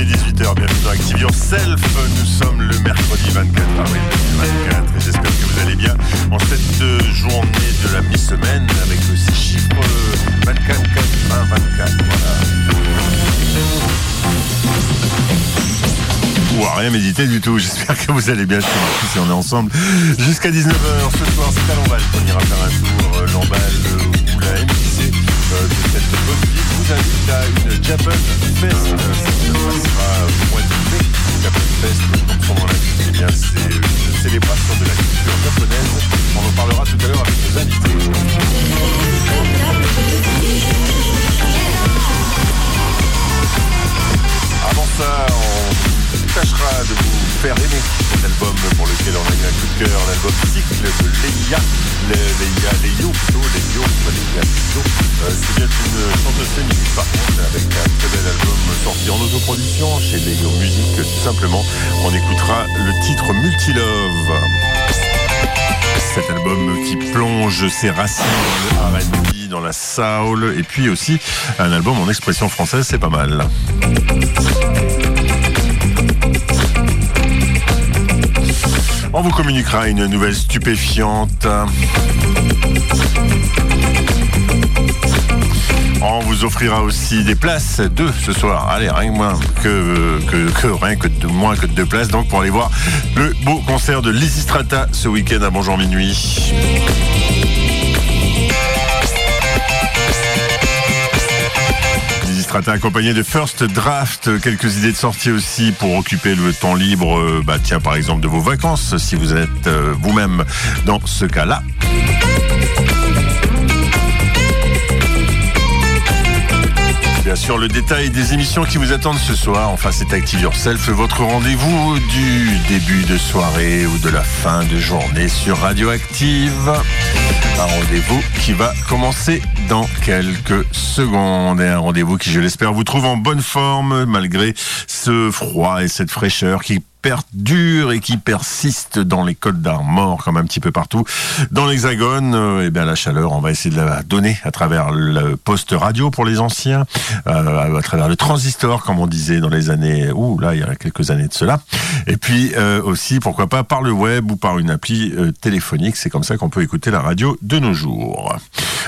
il est 18h, bienvenue dans Active Yourself. Nous sommes le mercredi 24 avril 2024 et j'espère que vous allez bien en cette euh, journée de la mi-semaine avec ces chiffres 24, 4, 20, 24. Voilà. Ou à rien méditer du tout. J'espère que vous allez bien. Je suis si on est ensemble jusqu'à 19h ce soir. C'est à Lamballe qu'on ira faire un tour. Euh, Lamballe euh, ou la MJC de cette bonne vous invite à Japan Fest. Ça se passera au mois de mai. Fest, comme son nom l'indique, eh bien c'est une célébration de la culture japonaise. On en parlera tout à l'heure avec nos invités. Avant ça, on tâchera de vous faire aimer cet album pour lequel on a eu un coup de cœur, l'album cycle de Leia, Leia, Leio plutôt, Leio, pas Leia. Euh, c'est bien une chanteuse féminine par contre, avec un très bel album sorti en autoproduction chez Leio Music, tout simplement. On écoutera le titre Multilove. Cet album qui plonge ses racines le dans la soul, et puis aussi un album en expression française, c'est pas mal. On vous communiquera une nouvelle stupéfiante. On vous offrira aussi des places, deux ce soir. Allez, rien que moins que, rien que de moins que deux places, donc pour aller voir le beau concert de Lysistrata ce week-end à Bonjour Minuit. Strata accompagné de First Draft, quelques idées de sortie aussi pour occuper le temps libre, euh, bah tiens par exemple de vos vacances si vous êtes euh, vous-même dans ce cas-là. Bien sûr, le détail des émissions qui vous attendent ce soir. Enfin, c'est Active Yourself, votre rendez-vous du début de soirée ou de la fin de journée sur Radioactive. Un rendez-vous qui va commencer dans quelques secondes. Et un rendez-vous qui, je l'espère, vous trouve en bonne forme malgré ce froid et cette fraîcheur qui perdure et qui persiste dans les Côtes d'Armor comme un petit peu partout dans l'Hexagone. Euh, eh bien la chaleur, on va essayer de la donner à travers le poste radio pour les anciens, euh, à travers le transistor comme on disait dans les années, ouh là il y a quelques années de cela. Et puis euh, aussi pourquoi pas par le web ou par une appli euh, téléphonique. C'est comme ça qu'on peut écouter la radio de nos jours.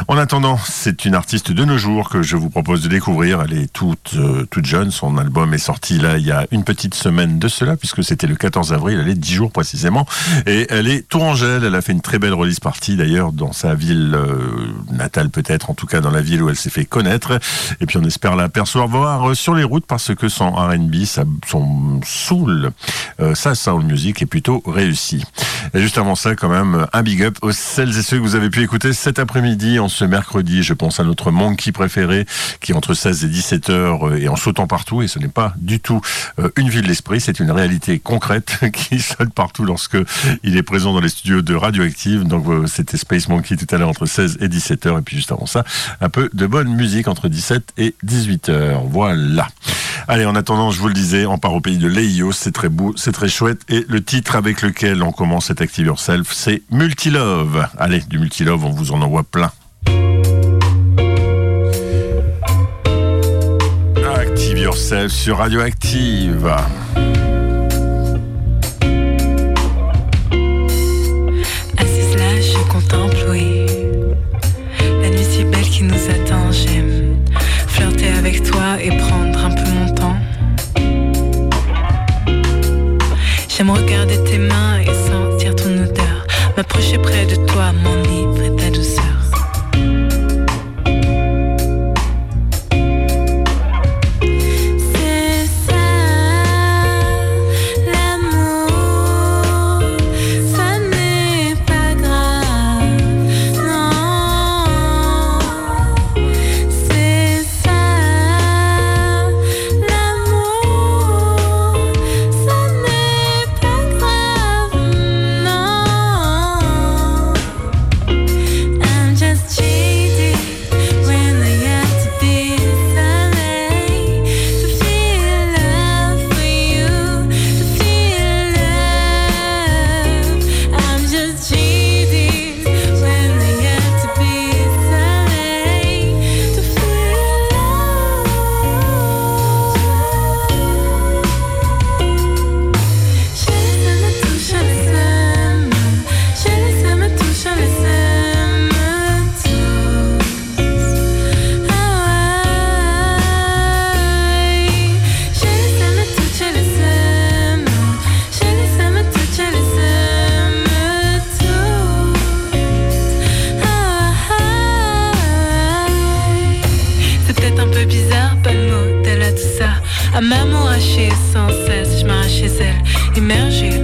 En attendant, c'est une artiste de nos jours que je vous propose de découvrir. Elle est toute euh, toute jeune. Son album est sorti là il y a une petite semaine de cela puisque c'était le 14 avril, elle est 10 jours précisément, et elle est tourangelle, elle a fait une très belle release partie d'ailleurs dans sa ville euh, natale peut-être, en tout cas dans la ville où elle s'est fait connaître, et puis on espère la percevoir sur les routes parce que son R&B, son soul, euh, sa soul music est plutôt réussi. Et juste avant ça, quand même, un big up aux celles et ceux que vous avez pu écouter cet après-midi, en ce mercredi, je pense à notre monkey préféré, qui entre 16 et 17 heures et en sautant partout, et ce n'est pas du tout euh, une ville d'esprit, c'est une réalité concrète qui sonne partout lorsque il est présent dans les studios de Radioactive. Donc euh, c'était Space Monkey tout à l'heure entre 16 et 17 heures et puis juste avant ça, un peu de bonne musique entre 17 et 18 heures. Voilà. Allez, en attendant, je vous le disais, on part au pays de Leio, c'est très beau, c'est très chouette et le titre avec lequel on commence cet Active Yourself, c'est Multilove. Allez, du Multilove, on vous en envoie plein. Yourself sur Radioactive. émerger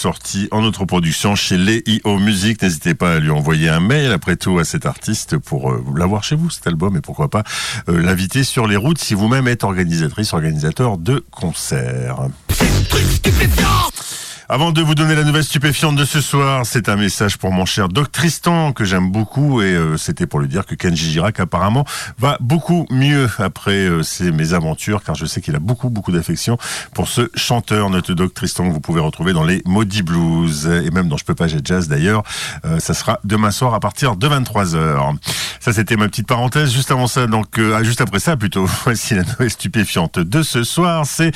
sorti en autre production chez les IO Music. N'hésitez pas à lui envoyer un mail après tout à cet artiste pour euh, l'avoir chez vous cet album et pourquoi pas euh, l'inviter sur les routes si vous-même êtes organisatrice, organisateur de concerts. Avant de vous donner la nouvelle stupéfiante de ce soir, c'est un message pour mon cher Doc Tristan que j'aime beaucoup et euh, c'était pour lui dire que Kenji Girac apparemment va beaucoup mieux après euh, ses mésaventures car je sais qu'il a beaucoup beaucoup d'affection pour ce chanteur notre Doc Tristan que vous pouvez retrouver dans les Maudits Blues et même dans Je peux pas j'ai jazz d'ailleurs. Euh, ça sera demain soir à partir de 23h. Ça c'était ma petite parenthèse juste avant ça donc ah, juste après ça plutôt voici la nouvelle stupéfiante de ce soir c'est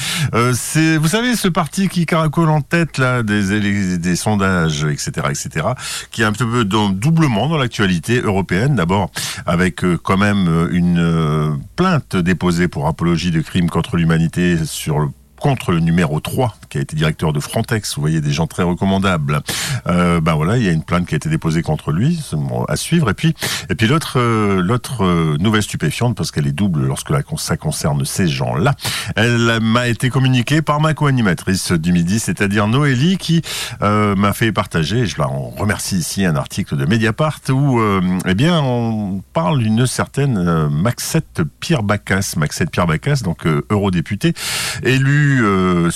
c'est vous savez ce parti qui caracole en tête des, des sondages, etc., etc., qui est un peu doublement dans l'actualité européenne. D'abord, avec euh, quand même euh, une euh, plainte déposée pour apologie de crimes contre l'humanité sur contre le numéro 3 qui a été directeur de Frontex. Vous voyez des gens très recommandables. Euh, ben voilà, il y a une plainte qui a été déposée contre lui, à suivre. Et puis, et puis l'autre, euh, l'autre euh, nouvelle stupéfiante parce qu'elle est double lorsque ça concerne ces gens-là. Elle m'a été communiquée par ma co-animatrice du midi, c'est-à-dire Noélie, qui m'a fait partager. Je la remercie ici un article de Mediapart où, eh bien, on parle d'une certaine Maxette Pierre Bacas, Maxette Pierre Bacas, donc eurodéputée, élue euh,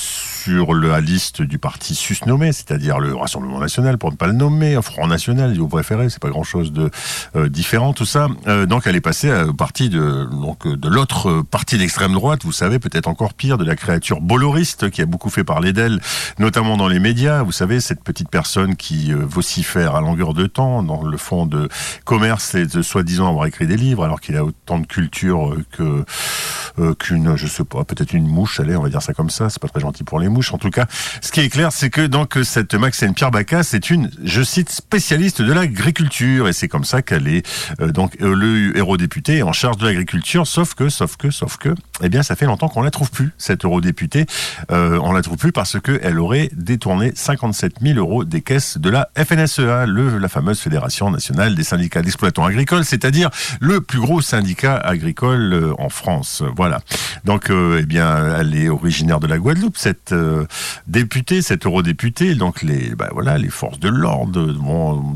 sur la liste du parti susnommé, c'est-à-dire le Rassemblement National, pour ne pas le nommer, Front National, si vous préférez, c'est pas grand-chose de euh, différent, tout ça. Euh, donc elle est passée au parti de donc de l'autre parti d'extrême droite, vous savez, peut-être encore pire, de la créature boloriste qui a beaucoup fait parler d'elle, notamment dans les médias. Vous savez, cette petite personne qui vocifère à longueur de temps dans le fond de commerce et de soi-disant avoir écrit des livres, alors qu'il a autant de culture que qu'une, je sais pas, peut-être une mouche. Allez, on va dire ça comme ça. C'est pas très gentil pour les mouches. En tout cas, ce qui est clair, c'est que donc cette Maxine Pierre Bacas c'est une, je cite, spécialiste de l'agriculture, et c'est comme ça qu'elle est euh, donc euh, le eurodéputé en charge de l'agriculture. Sauf que, sauf que, sauf que, eh bien, ça fait longtemps qu'on la trouve plus cette eurodéputée. Euh, on la trouve plus parce que elle aurait détourné 57 000 euros des caisses de la FNSEA, la fameuse Fédération nationale des syndicats d'exploitants agricoles, c'est-à-dire le plus gros syndicat agricole euh, en France. Voilà. Donc, eh bien, elle est originaire de la Guadeloupe, cette euh, députée, cette eurodéputée, donc les, bah, voilà, les forces de l'ordre,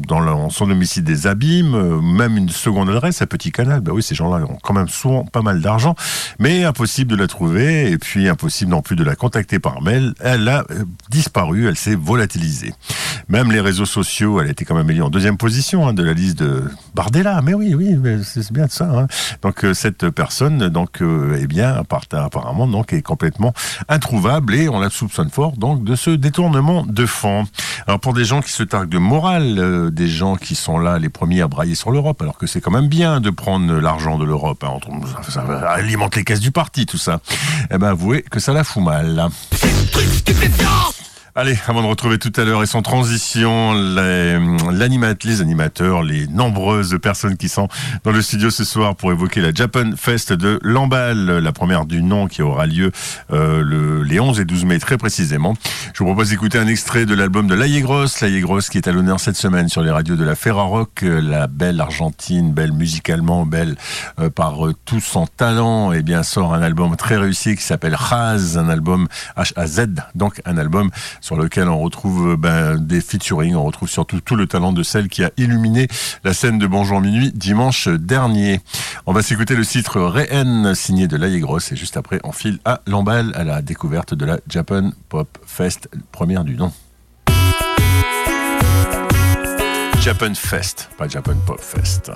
dans son domicile des abîmes, euh, même une seconde adresse à Petit Canal. Bah oui, ces gens-là ont quand même souvent pas mal d'argent, mais impossible de la trouver, et puis impossible non plus de la contacter par mail. Elle a euh, disparu, elle s'est volatilisée. Même les réseaux sociaux, elle était quand même élue en deuxième position hein, de la liste de Bardella. Mais oui, oui, c'est bien de ça. Hein. Donc cette personne, donc, eh bien, apparemment, donc, est complètement introuvable et on la soupçonne fort donc de ce détournement de fonds. Alors pour des gens qui se targuent de morale, euh, des gens qui sont là les premiers à brailler sur l'Europe, alors que c'est quand même bien de prendre l'argent de l'Europe, hein, ça alimente les caisses du parti tout ça, eh ben avouez que ça la fout mal. Allez, avant de retrouver tout à l'heure et sans transition, les, les animateurs, les nombreuses personnes qui sont dans le studio ce soir pour évoquer la Japan Fest de Lamballe, la première du nom qui aura lieu euh, le, les 11 et 12 mai très précisément. Je vous propose d'écouter un extrait de l'album de Laïe Grosse, Laïe Grosse qui est à l'honneur cette semaine sur les radios de la Ferrarock, la belle argentine, belle musicalement, belle euh, par euh, tout son talent, et eh bien sort un album très réussi qui s'appelle Raz, un album H-A-Z, donc un album sur lequel on retrouve euh, ben, des featuring, on retrouve surtout tout le talent de celle qui a illuminé la scène de Bonjour Minuit dimanche dernier. On va s'écouter le titre Réen signé de Laïe Grosse et juste après on file à l'emballe à la découverte de la Japan Pop Fest, première du nom. Japan Fest, pas Japan Pop Fest.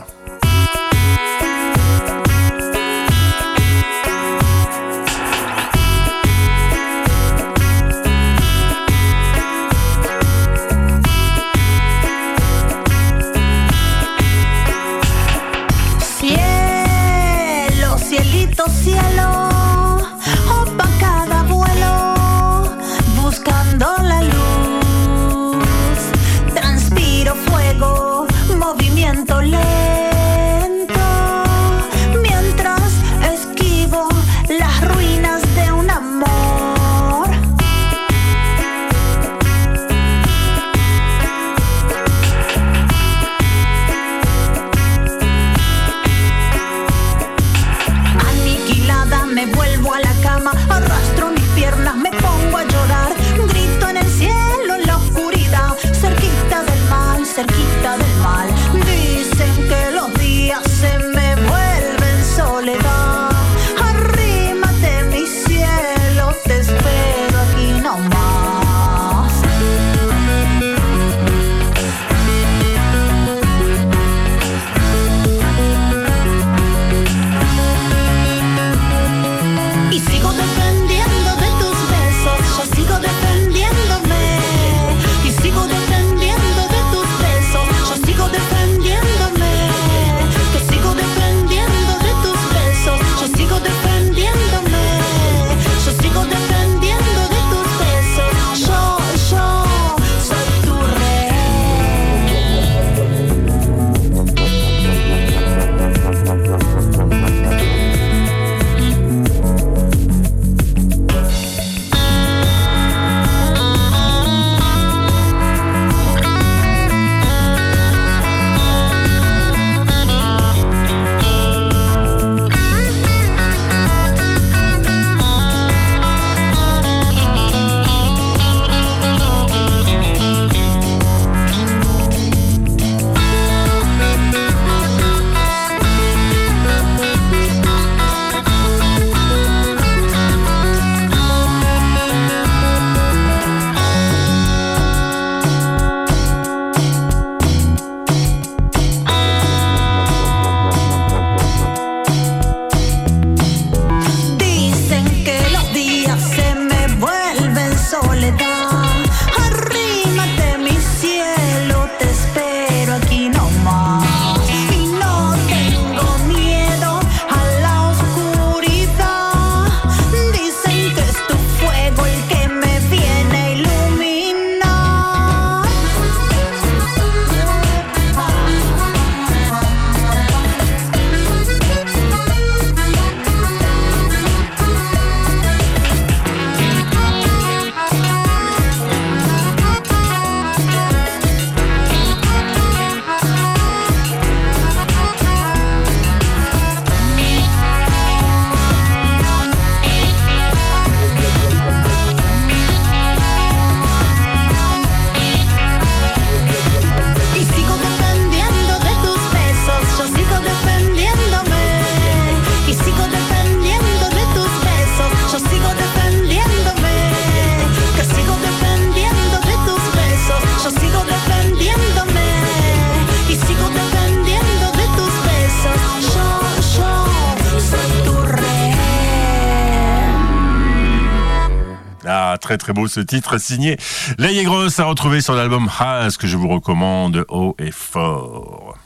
Ce titre signé Laïe Grosse à retrouver sur l'album Has que je vous recommande haut et fort.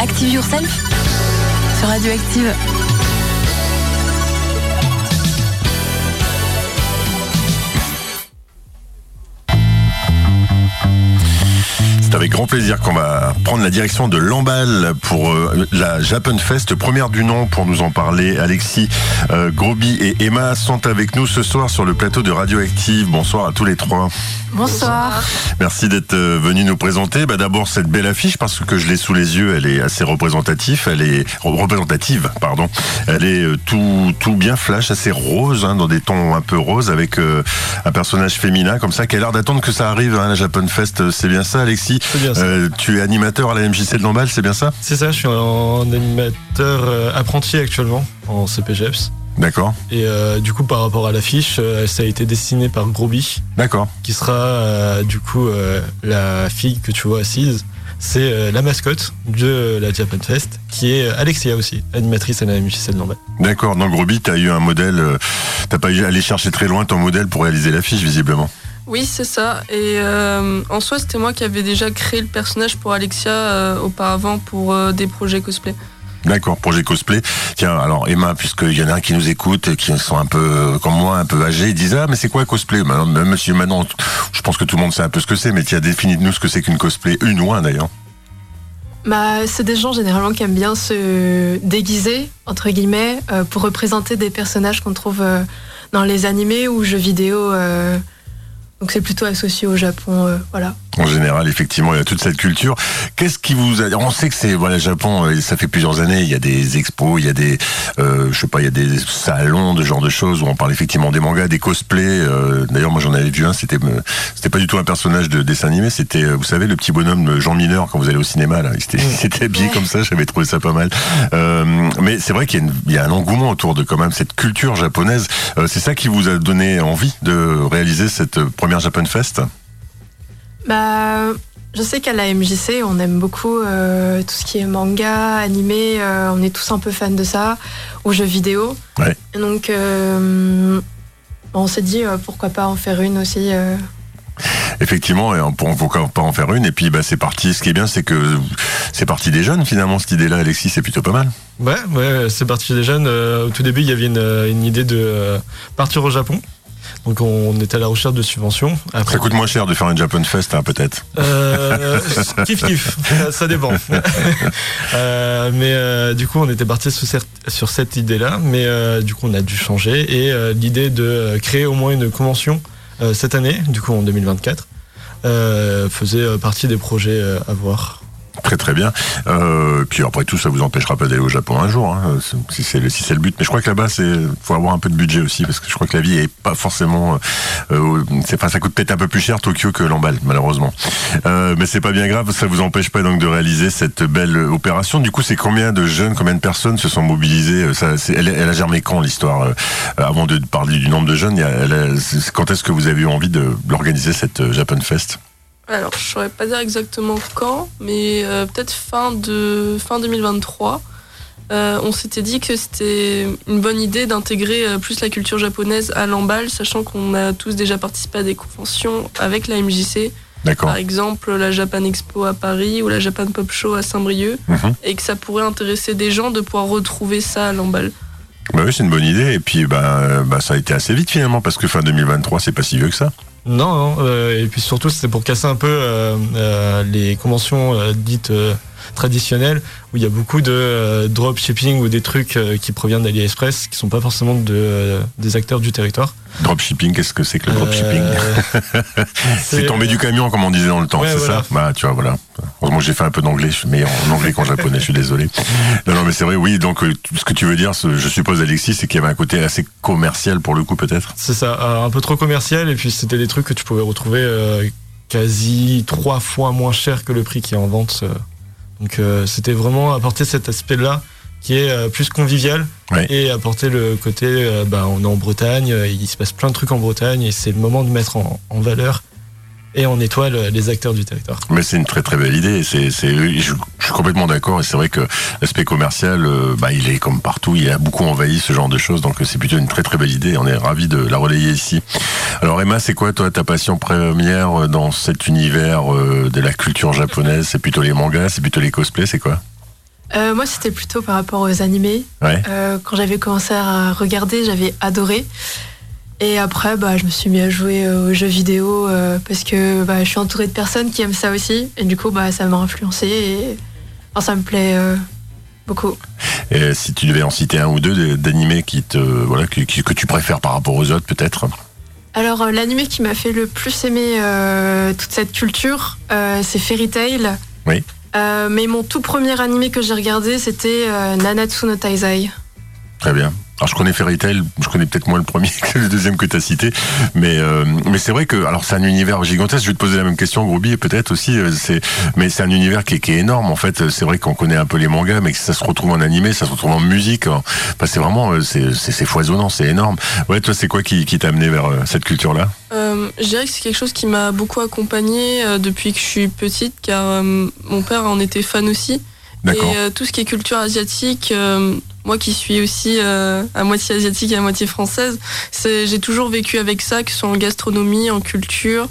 Active Yourself sur Radioactive. C'est avec grand plaisir qu'on va prendre la direction de Lamballe pour euh, la Japan Fest, première du nom pour nous en parler. Alexis euh, Groby et Emma sont avec nous ce soir sur le plateau de Radioactive. Bonsoir à tous les trois. Bonsoir. Merci d'être euh, venu nous présenter. Bah, D'abord cette belle affiche parce que je l'ai sous les yeux, elle est assez représentative. Elle est représentative, pardon. Elle est tout tout bien flash, assez rose, hein, dans des tons un peu roses, avec euh, un personnage féminin comme ça qui a l'air d'attendre que ça arrive. Hein, la Japan Fest, c'est bien ça, Alexis? Bien ça. Euh, tu es animateur à la MJC de Lamballe, c'est bien ça? C'est ça, je suis un animateur euh, apprenti actuellement en CPGEPS. D'accord, Et euh, du coup, par rapport à l'affiche, euh, ça a été dessiné par Groby, d'accord. qui sera euh, du coup la fille que tu vois assise. C'est la mascotte de la Japan Fest, qui est Alexia aussi, animatrice à la MJC de Lamballe. D'accord, dans Groby, tu as eu un modèle, t'as pas eu à aller chercher très loin ton modèle pour réaliser l'affiche, visiblement. Oui, c'est ça. Et euh, en soi, c'était moi qui avais déjà créé le personnage pour Alexia euh, auparavant pour euh, des projets cosplay. D'accord, projet cosplay. Tiens, alors Emma, puisqu'il y en a un qui nous écoute, qui sont un peu comme moi, un peu âgés, ils disent ah mais c'est quoi cosplay? Maintenant, même Monsieur Manon, je pense que tout le monde sait un peu ce que c'est, mais tiens, définis-nous ce que c'est qu'une cosplay, une ou un d'ailleurs. Bah, c'est des gens généralement qui aiment bien se déguiser, entre guillemets, euh, pour représenter des personnages qu'on trouve euh, dans les animés ou jeux vidéo. Donc c'est plutôt associé au Japon, euh, voilà. En général, effectivement, il y a toute cette culture. Qu'est-ce qui vous a... On sait que c'est voilà, le Japon, euh, ça fait plusieurs années. Il y a des expos, il y a des, euh, je sais pas, il y a des salons de genre de choses où on parle effectivement des mangas, des cosplays. euh, D'ailleurs, moi, j'en avais vu un. C'était, euh, c'était pas du tout un personnage de dessin animé. C'était, vous savez, le petit bonhomme de Jean Mineur quand vous allez au cinéma. Là, il s'était, il s'était habillé comme ça. J'avais trouvé ça pas mal. Euh, mais c'est vrai qu'il y y a un engouement autour de quand même cette culture japonaise. Euh, c'est ça qui vous a donné envie de réaliser cette première Japan Fest? Bah, je sais qu'à la MJC, on aime beaucoup euh, tout ce qui est manga, animé, euh, on est tous un peu fans de ça, ou jeux vidéo. Ouais. Et donc, euh, on s'est dit euh, pourquoi pas en faire une aussi. euh. Effectivement, et on pas en faire une. Et puis, bah, c'est parti. Ce qui est bien, c'est que c'est parti des jeunes, finalement, cette idée-là, Alexis, c'est plutôt pas mal. Ouais, ouais, c'est parti des jeunes. Au tout début, il y avait une, une idée de partir au Japon. Donc on était à la recherche de subventions. Après, Ça coûte moins cher de faire une Japan Fest, hein, peut-être. Euh, kiff kiff, ça, ça dépend. Euh, mais euh, du coup, on était parti sur, cette- sur cette idée-là, mais euh, du coup, on a dû changer et euh, l'idée de créer au moins une convention euh, cette année, du coup en 2024, euh, faisait partie des projets à voir. Très très bien. Euh, puis après tout, ça vous empêchera pas d'aller au Japon un jour, hein, si c'est le, si c'est le but. Mais je crois que là-bas, c'est faut avoir un peu de budget aussi, parce que je crois que la vie est pas forcément. Euh, c'est pas, ça coûte peut-être un peu plus cher Tokyo que Lamballe, malheureusement. Euh, mais c'est pas bien grave, ça vous empêche pas donc de réaliser cette belle opération. Du coup, c'est combien de jeunes, combien de personnes se sont mobilisées Euh, elle, a germé quand l'histoire euh, Avant de parler du nombre de jeunes, quand est-ce que vous avez eu envie de l'organiser cette euh, Japan Fest? Alors, je saurais pas dire exactement quand, mais euh, peut-être fin, de, fin 2023. Euh, on s'était dit que c'était une bonne idée d'intégrer euh, plus la culture japonaise à l'emballe, sachant qu'on a tous déjà participé à des conventions avec la MJC, D'accord. par exemple la Japan Expo à Paris ou la Japan Pop Show à Saint-Brieuc, Mhm. et que ça pourrait intéresser des gens de pouvoir retrouver ça à l'emballe. Bah oui, c'est une bonne idée. Et puis, bah, bah, ça a été assez vite finalement, parce que fin 2023, c'est pas si vieux que ça. Non, euh, et puis surtout, c'était pour casser un peu euh, euh, les conventions dites traditionnelles, où il y a beaucoup de euh, dropshipping ou des trucs euh, qui proviennent d'AliExpress, qui sont pas forcément de, euh, des acteurs du territoire. Dropshipping, qu'est-ce que c'est que le dropshipping Euh, C'est tombé du camion, comme on disait dans le temps, Ouais, c'est voilà. ça Bah, tu vois, voilà. Heureusement j'ai fait un peu d'anglais, meilleur en anglais qu'en japonais, je suis désolé. Non, non, mais c'est vrai, oui, donc ce que tu veux dire, je suppose, Alexis, c'est qu'il y avait un côté assez commercial pour le coup, peut-être C'est ça, un peu trop commercial, et puis c'était des trucs que tu pouvais retrouver quasi trois fois moins cher que le prix qui est en vente. Donc euh, c'était vraiment apporter cet aspect-là qui est euh, plus convivial Ouais. et apporter le côté, euh, bah, on est en Bretagne, il se passe plein de trucs en Bretagne et c'est le moment de mettre en, en valeur et en étoile euh, les acteurs du territoire. Mais c'est une très très belle idée. C'est, je, je suis complètement d'accord et c'est vrai que l'aspect commercial, euh, bah, il est comme partout, il a beaucoup envahi ce genre de choses, donc c'est plutôt une très très belle idée. On est ravi de la relayer ici. Alors Emma, c'est quoi toi ta passion première dans cet univers de la culture japonaise? C'est plutôt les mangas, c'est plutôt les cosplays, c'est quoi? Euh, moi, c'était plutôt par rapport aux animés. Euh, quand j'avais commencé à regarder, j'avais adoré. Et après, bah, je me suis mis à jouer aux jeux vidéo euh, parce que bah, je suis entourée de personnes qui aiment ça aussi. Et du coup, bah, ça m'a influencé et ça me plaît beaucoup. Et si tu devais en citer un ou deux d'animés qui te, voilà, que, que tu préfères par rapport aux autres, peut-être? Alors, l'animé qui m'a fait le plus aimer toute cette culture, c'est Fairy Tail. Oui. Euh, mais mon tout premier animé que j'ai regardé, c'était euh, Nanatsu no Taizai. Très bien. Alors je connais Fairy je connais peut-être moins le premier que le deuxième que tu as cité, mais euh, mais c'est vrai que alors c'est un univers gigantesque. Je vais te poser la même question, Groby, peut-être aussi. Euh, c'est mais c'est un univers qui est, énorme en fait. C'est vrai qu'on connaît un peu les mangas, mais que ça se retrouve en animé, ça se retrouve en musique. Enfin, c'est vraiment euh, c'est c'est foisonnant, c'est énorme. Ouais, toi c'est quoi qui t'a amené vers cette culture là euh, Je dirais que c'est quelque chose qui m'a beaucoup accompagné depuis que je suis petite, car mon père en était fan aussi. Et tout ce qui est culture asiatique moi qui suis aussi euh, à moitié asiatique et à moitié française, j'ai toujours vécu avec ça, que ce soit en gastronomie, en culture.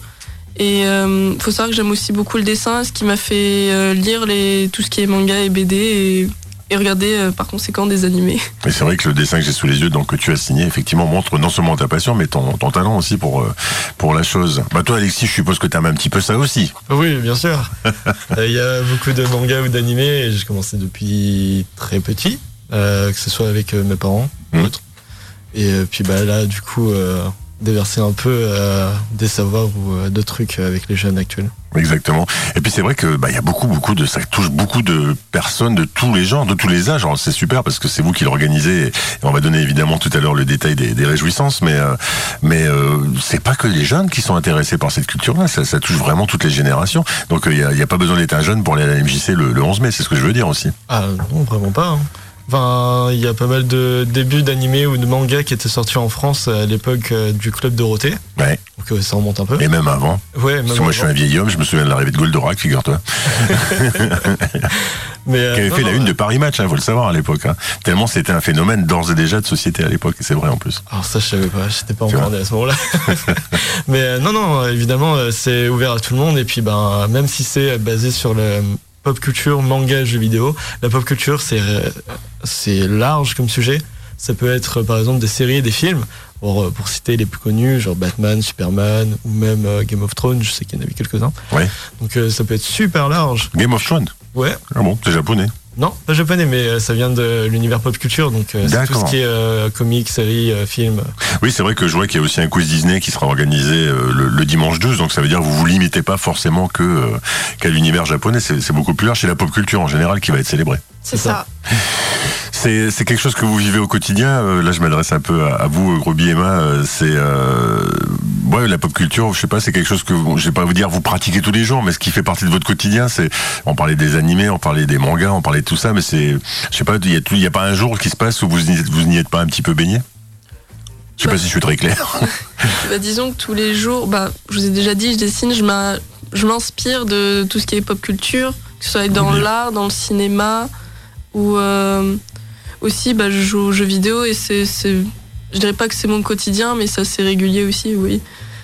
Et euh, faut savoir que j'aime aussi beaucoup le dessin, ce qui m'a fait euh, lire les, tout ce qui est manga et BD et, regarder par conséquent des animés. Et c'est vrai que le dessin que j'ai sous les yeux, donc que tu as signé, effectivement montre non seulement ta passion, mais ton, ton talent aussi pour, pour la chose. Bah toi Alexis, je suppose que tu aimes un petit peu ça aussi. Oui, bien sûr. Il y a beaucoup de mangas ou d'animés et j'ai commencé depuis très petit. Euh, que ce soit avec euh, mes parents ou mmh. autres. Et euh, puis bah là, du coup, déverser un peu des savoirs ou d'autres trucs avec les jeunes actuels. Exactement. Et puis c'est vrai que bah il y a beaucoup beaucoup de ça touche beaucoup de personnes de tous les genres, de tous les âges. C'est super parce que c'est vous qui l'organisez et on va donner évidemment tout à l'heure le détail des, des réjouissances, mais euh, mais euh, c'est pas que les jeunes qui sont intéressés par cette culture-là. Ça, ça, touche vraiment toutes les générations. Donc il y, a, pas besoin d'être un jeune pour aller à la MJC le, le 11 mai. C'est ce que je veux dire aussi. Ah non, vraiment pas. Hein. Enfin, il y a pas mal de débuts d'animés ou de mangas qui étaient sortis en France à l'époque euh, du club Dorothée. Ouais. Donc euh, ça remonte un peu. Et même avant. Ouais, même Parce que moi je suis un vieil homme, je me souviens de l'arrivée de Goldorak, figure-toi. Mais euh, qui avait fait la une de Paris Match, il hein, faut le savoir à l'époque. Hein. Tellement c'était un phénomène d'ores et déjà de société à l'époque, et c'est vrai en plus. Alors ça je savais pas, j'étais pas encore à ce moment-là. Mais non, non, évidemment c'est ouvert à tout le monde, et puis ben même si c'est basé sur le pop culture, manga, jeux vidéo. La pop culture, c'est c'est large comme sujet. Ça peut être par exemple des séries, des films. Pour, pour citer les plus connus, genre Batman, Superman ou même euh, Game of Thrones. Je sais qu'il y en a eu quelques-uns. Ouais. Donc euh, ça peut être super large. Game of Thrones? Ouais. Ah bon, c'est japonais? Non, pas japonais, mais euh, ça vient de l'univers pop culture, donc euh, c'est tout ce qui est euh, comics, séries, films. Oui, c'est vrai que je vois qu'il y a aussi un quiz Disney qui sera organisé le, dimanche 12, donc ça veut dire que vous vous limitez pas forcément que qu'à l'univers japonais, c'est beaucoup plus large, c'est la pop culture en général qui va être célébrée. C'est ça. C'est quelque chose que vous vivez au quotidien. là, je m'adresse un peu à, vous, Groby Emma. c'est ouais, la pop culture, je sais pas, c'est quelque chose que je vais pas vous dire vous pratiquez tous les jours, mais ce qui fait partie de votre quotidien, c'est on parlait des animés, on parlait des mangas, on parlait de tout ça, mais c'est, je sais pas, il y a, y a pas un jour qui se passe où vous vous n'y êtes pas un petit peu baigné? Je sais pas bah. si je suis très clair. bah, disons que tous les jours, bah, je vous ai déjà dit, je dessine, je m'inspire de tout ce qui est pop culture, que ce soit dans l'art, dans le cinéma, ou euh, aussi bah, je joue aux jeux vidéo et c'est je dirais pas que c'est mon quotidien, mais ça c'est régulier aussi, oui.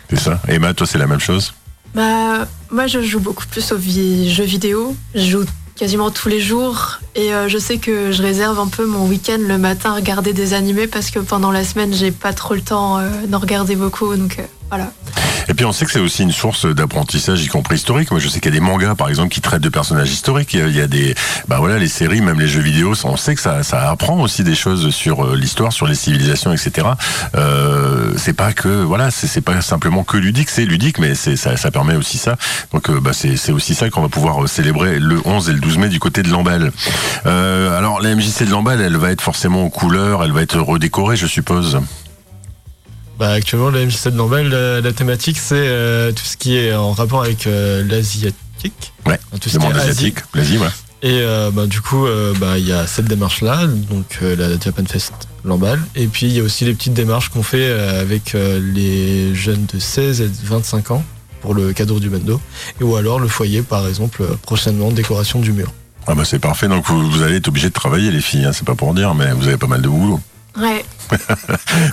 C'est ça. Emma, toi c'est la même chose Bah moi je joue beaucoup plus aux jeux vidéo. Je joue quasiment tous les jours et euh, je sais que je réserve un peu mon week-end le matin à regarder des animés parce que pendant la semaine j'ai pas trop le temps euh, d'en regarder beaucoup donc euh, Et puis on sait que c'est aussi une source d'apprentissage, y compris historique. Moi, je sais qu'il y a des mangas, par exemple, qui traitent de personnages historiques. Il y a des, bah voilà, les séries, même les jeux vidéo. On sait que ça, ça apprend aussi des choses sur euh, l'histoire, sur les civilisations, etc. Euh, c'est pas que, voilà, c'est pas simplement que ludique, c'est ludique, mais ça, permet aussi ça. Donc, euh, bah, c'est aussi ça qu'on va pouvoir euh, célébrer le 11 et le 12 mai du côté de Lamballe. Alors, la MJC de Lamballe, elle va être forcément aux couleurs, elle va être redécorée, je suppose. Bah, actuellement, la MJC de Lamballe, la, thématique, c'est euh, tout ce qui est en rapport avec euh, l'asiatique. Ouais, tout ce le monde asiatique, l'Asie, ouais. Et euh, bah, du coup, bah, il y a cette démarche-là, donc la Japan Fest Lamballe. Et puis, il y a aussi les petites démarches qu'on fait avec les jeunes de 16 et 25 ans pour le cadre du bando. Et ou alors le foyer, par exemple, prochainement, décoration du mur. Ah bah c'est parfait, donc vous, vous allez être obligé de travailler les filles, hein, c'est pas pour dire, mais vous avez pas mal de boulot. Ouais. Donc,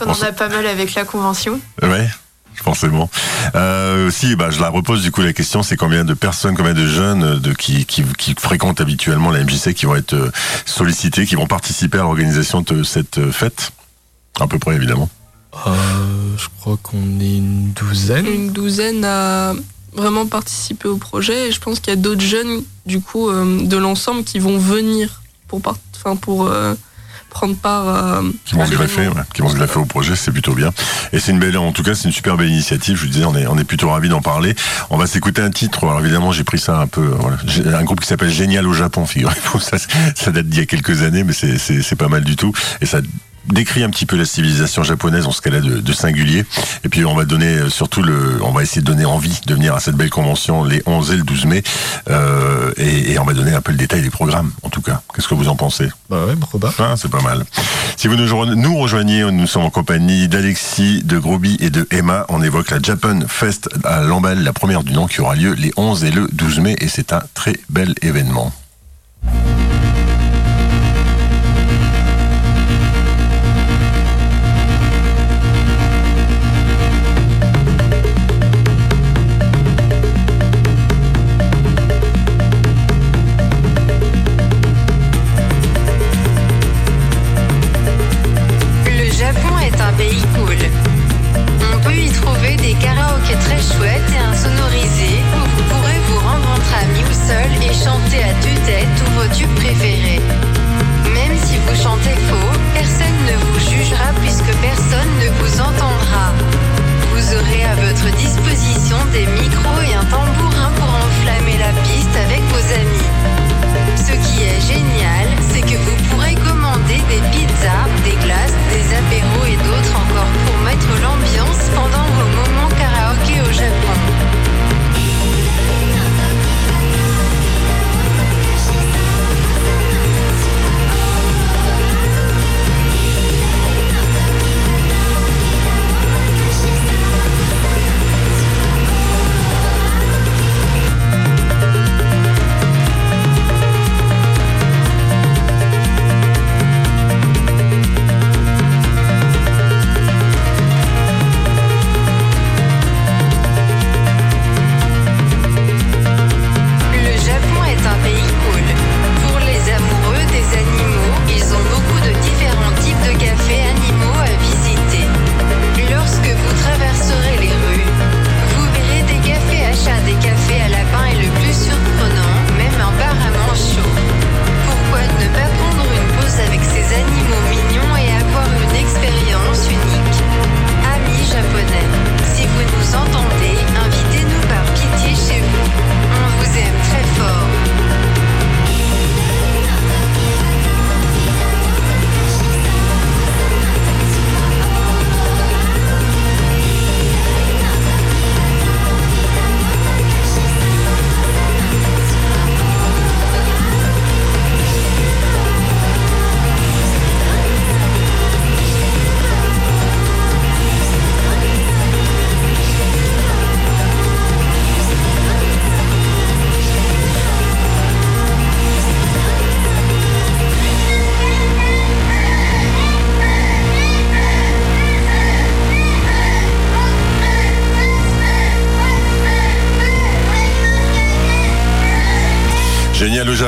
on en a pas mal avec la convention. Ouais, forcément. Euh, si, bah, je la repose du coup la question, c'est combien de personnes, combien de jeunes euh, de qui, qui, qui fréquentent habituellement la MJC qui vont être euh, sollicités, qui vont participer à l'organisation de cette euh, fête? À peu près évidemment. Euh, je crois qu'on est une douzaine. Une douzaine à vraiment participer au projet et je pense qu'il y a d'autres jeunes du coup euh, de l'ensemble qui vont venir pour, part... enfin, pour euh, prendre part à, Qui vont se greffer, ouais, qui vont se greffer au projet, c'est plutôt bien. Et c'est une belle, en tout cas, c'est une super belle initiative. Je vous disais, on est, on est plutôt ravis d'en parler. On va s'écouter un titre. Alors évidemment, j'ai pris ça un peu, euh, voilà. Un groupe qui s'appelle Génial au Japon, figurez-vous. Ça, ça date d'il y a quelques années, mais c'est pas mal du tout. Et ça décrit un petit peu la civilisation japonaise en ce qu'elle a de, de singulier. Et puis on va donner euh, surtout le, on va essayer de donner envie de venir à cette belle convention les 11 et le 12 mai. Euh, et, et on va donner un peu le détail des programmes, en tout cas. Qu'est-ce que vous en pensez? Bah ouais, pas. ah, c'est pas mal. Si vous nous, rejoignez- nous rejoignez, nous sommes en compagnie d'Alexis, de Groby et de Emma. On évoque la Japan Fest à Lamballe, la première du nom qui aura lieu les 11 et le 12 mai et c'est un très bel événement.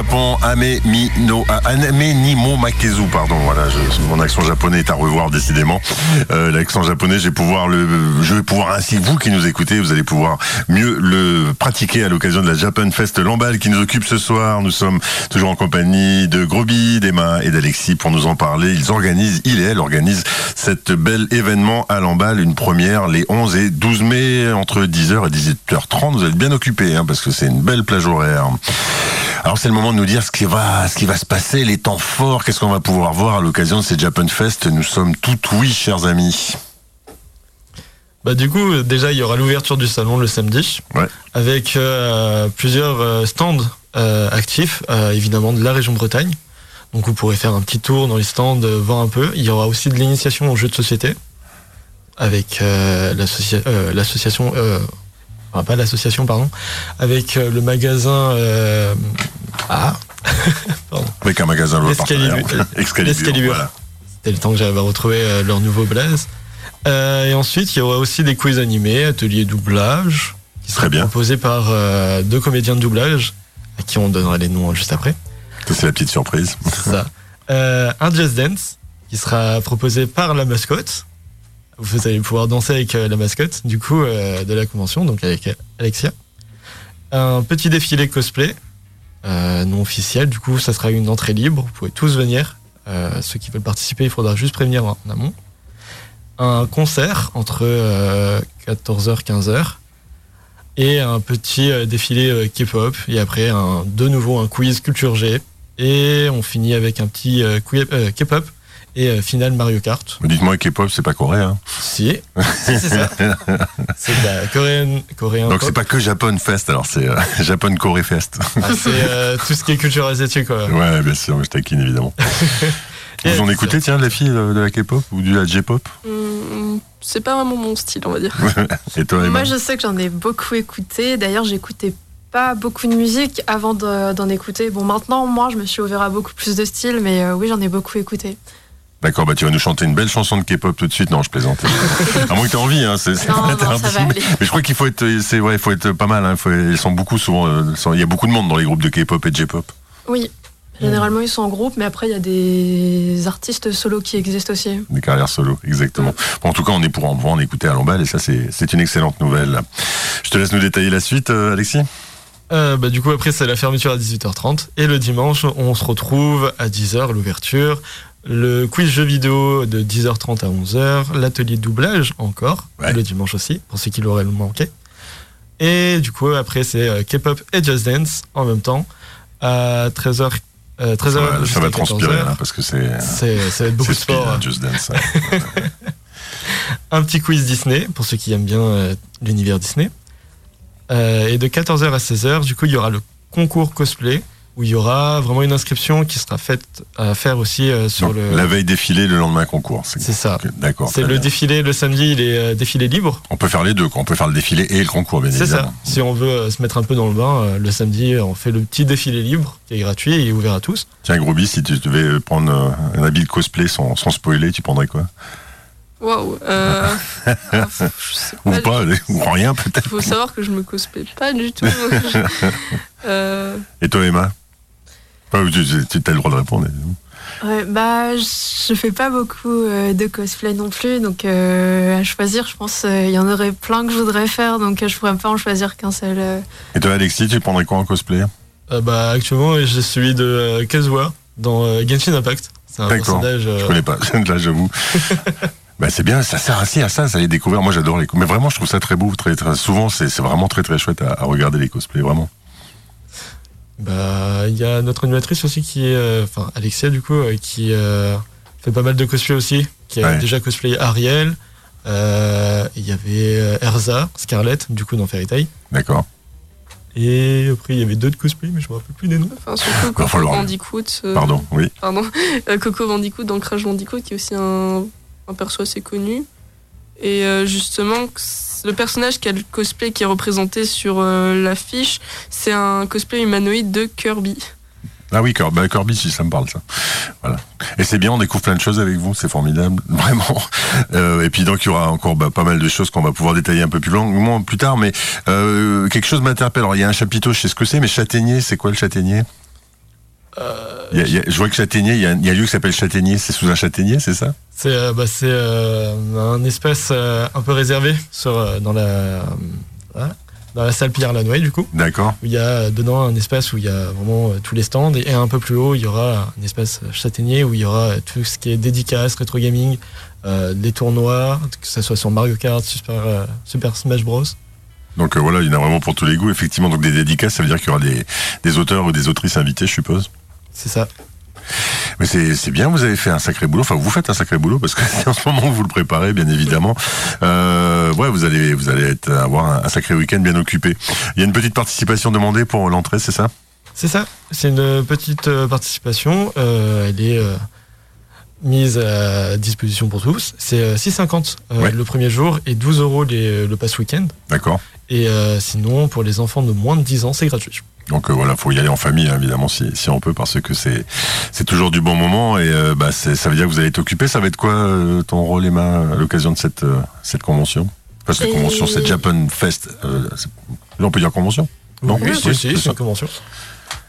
Japon, Ame ah, Ame makezu, pardon. Voilà, mon accent japonais est à revoir décidément. Euh, L'accent japonais, je vais pouvoir ainsi vous qui nous écoutez, vous allez pouvoir mieux le pratiquer à l'occasion de la Japan Fest Lamballe qui nous occupe ce soir. Nous sommes toujours en compagnie de Groby, d'Emma et d'Alexis pour nous en parler. Ils organisent, il et elle organisent cet bel événement à Lamballe, une première les 11 et 12 mai entre 10h et 18h30. Vous êtes bien occupés hein, parce que c'est une belle plage horaire. Alors c'est le moment de nous dire ce qui va, ce qui va se passer, les temps forts, qu'est-ce qu'on va pouvoir voir à l'occasion de ces Japan Fest. Nous sommes tout oui, chers amis. Bah du coup, déjà il y aura l'ouverture du salon le samedi, Ouais. avec euh, plusieurs euh, stands euh, actifs, euh, évidemment de la région Bretagne. Donc vous pourrez faire un petit tour dans les stands, voir un peu. Il y aura aussi de l'initiation aux jeux de société, avec l'associa- l'association, enfin pas l'association pardon, avec euh, le magasin. Euh, ah, Avec un magasin. Excalibur. L'Excalibur. voilà. C'était le temps que j'avais euh, leur nouveau blaze. Euh, et ensuite, il y aura aussi des quiz animés, ateliers doublage, qui seront bien. proposés par euh, deux comédiens de doublage, à qui on donnera les noms juste après. C'est la petite surprise. Ça. Euh, un Just Dance, qui sera proposé par la mascotte. Vous allez pouvoir danser avec euh, la mascotte, du coup, euh, de la convention, donc avec euh, Alexia. Un petit défilé cosplay, non officiel, du coup, ça sera une entrée libre, vous pouvez tous venir. Ceux qui veulent participer, il faudra juste prévenir en, amont. Un concert entre euh, 14h 15h et un petit défilé K-pop et après de nouveau un quiz culture G et on finit avec un petit K-pop et euh, finale Mario Kart. Dites-moi, K-pop, c'est pas coréen. Si, si c'est ça. C'est de la coréenne, coréen. Donc c'est pas que Japan Fest, alors c'est euh, Japan Corée Fest. Ah, c'est euh, tout ce qui est culture asiatique. Quoi. ouais, bien sûr, mais je taquine évidemment. Vous en écoutez, tiens, de la fille euh, de la K-pop ou de la J-pop Hum, c'est pas vraiment mon style, on va dire. Et toi, Moi, je sais que j'en ai beaucoup écouté. D'ailleurs, j'écoutais pas beaucoup de musique avant de- d'en écouter. Bon, maintenant, moi, je me suis ouvert à beaucoup plus de styles, mais euh, oui, j'en ai beaucoup écouté. D'accord, bah tu vas nous chanter une belle chanson de K-pop tout de suite. Non, je plaisante. à moins que t'aies envie, hein, c'est pas interdit. Mais je crois qu'il faut être, c'est ouais, il faut être pas mal. Hein, faut- ils sont beaucoup souvent. euh, sont- Il y a beaucoup de monde dans les groupes de K-pop et de J-pop. Oui. Généralement, ils sont en groupe, mais après, il y a des artistes solos qui existent aussi. Des carrières solo, exactement. Bon, en tout cas, on est pour en, pour en écouter à l'emballe et ça, c'est c'est une excellente nouvelle. Je te laisse nous détailler la suite, euh, Alexis. Euh, bah, du coup, après, c'est la fermeture à 18h30. Et le dimanche, on se retrouve à 10h, l'ouverture. Le quiz jeu vidéo de 10h30 à 11h. L'atelier de doublage encore. Ouais. Le dimanche aussi, pour ceux qui l'auraient manqué. Et du coup, après, c'est euh, K-pop et Just Dance en même temps. À 13h. euh, 13h ça va, ça va transpirer 14h. là, parce que c'est C'est, ça va être beaucoup de speed, sport. hein, Just Dance. ouais. un petit quiz Disney pour ceux qui aiment bien euh, l'univers Disney. Euh, et de 14h à 16h, du coup, il y aura le concours cosplay où il y aura vraiment une inscription qui sera faite à faire aussi euh, sur Donc, le. La veille défilé, le lendemain concours. C'est ça. D'accord. C'est le bien. défilé le samedi, il est euh, défilé libre. On peut faire les deux, quoi. On peut faire le défilé et le concours, bien C'est ça. évidemment. Si on veut euh, se mettre un peu dans le bain, euh, le samedi, on fait le petit défilé libre qui est gratuit et ouvert à tous. Tiens, Groby, si tu devais prendre euh, un habit de cosplay sans, sans spoiler, tu prendrais quoi? Waouh. Euh, je sais Ou pas. pas, ou rien Il peut-être. faut savoir que je me cosplay pas du tout. Euh, Et toi, Emma? Tu, as le droit de répondre. Ouais, bah, je fais pas beaucoup euh, de cosplay non plus, donc euh, à choisir, je pense il y en aurait plein que je voudrais faire, donc euh, je pourrais pas en choisir qu'un seul. euh. Et toi, Alexis, tu prendrais quoi en cosplay? Euh, bah, actuellement, j'ai celui de euh, Kazuha dans euh, Genshin Impact. C'est un personnage. euh, Je connais pas, là j'avoue. bah, c'est bien, ça sert assez à ça, ça les découvrir. Moi j'adore les Mais vraiment, je trouve ça très beau. Très, très... Souvent, c'est c'est vraiment très très chouette à, à regarder les cosplays, vraiment. Bah, il y a notre animatrice aussi qui est, euh, enfin Alexia du coup, euh, qui euh, fait pas mal de cosplay aussi, qui a Ouais. déjà cosplayé Ariel. Euh, Il y avait Erza, Scarlett, du coup dans Fairy Tail. D'accord. Et après il y avait d'autres cosplays, mais je me rappelle plus des noms. enfin, surtout Coco falloir- Bandicoot. euh, Pardon, oui. Pardon. Euh, Coco Bandicoot dans Crash Bandicoot, qui est aussi un, un perso assez connu. Et euh, justement, le personnage qui a le cosplay qui est représenté sur euh, l'affiche, c'est un cosplay humanoïde de Kirby. Ah oui, Kirby, bah, Kirby, si ça me parle, ça. Voilà. Et c'est bien, on découvre plein de choses avec vous, c'est formidable, vraiment. Euh, et puis donc, il y aura encore bah, pas mal de choses qu'on va pouvoir détailler un peu plus longuement plus tard, mais euh, quelque chose m'interpelle. Alors, il y a un chapiteau, je sais ce que c'est, mais châtaignier, c'est quoi le châtaignier? Il y a- il y a- Je vois que châtaignier, il y a, un lieu qui s'appelle châtaignier, c'est sous un châtaignier, c'est ça? C'est euh, bah, euh, un espace euh, un peu réservé sur, euh, dans, la, euh, voilà, dans la salle Pierre Lanoy du coup. D'accord. il y a dedans un espace où il y a vraiment euh, tous les stands et un peu plus haut il y aura un espace châtaignier où il y aura euh, tout ce qui est dédicace, rétro gaming, euh, des tournois, que ce soit sur Mario Kart, Super, euh, Super Smash Bros. Donc euh, voilà, il y en a vraiment pour tous les goûts. Effectivement, donc des dédicaces, ça veut dire qu'il y aura des, des auteurs ou des autrices invités, je suppose? C'est ça. Mais c'est bien, vous avez fait un sacré boulot. Enfin, vous faites un sacré boulot parce que c'est en ce moment que vous le préparez, bien évidemment. Euh, ouais, vous allez vous allez être, avoir un, sacré week-end bien occupé. Il y a une petite participation demandée pour l'entrée, c'est ça? C'est ça. C'est une petite euh, participation. euh, elle est euh, mise à disposition pour tous. C'est euh, 6,50 euh, Ouais. le premier jour et 12 euros les- le pass week-end. D'accord. Et sinon, pour les enfants de moins de 10 ans, c'est gratuit. Donc euh, voilà, faut y aller en famille hein, évidemment si, si on peut parce que c'est c'est toujours du bon moment et euh, bah c'est- ça veut dire que vous allez être occupé. Ça va être quoi euh, ton rôle Emma à l'occasion de cette euh, cette convention? Enfin cette Et- convention, cette Japan Fest. euh, c'est- on peut dire convention Non? Oui, Oui, si, c'est c'est une convention.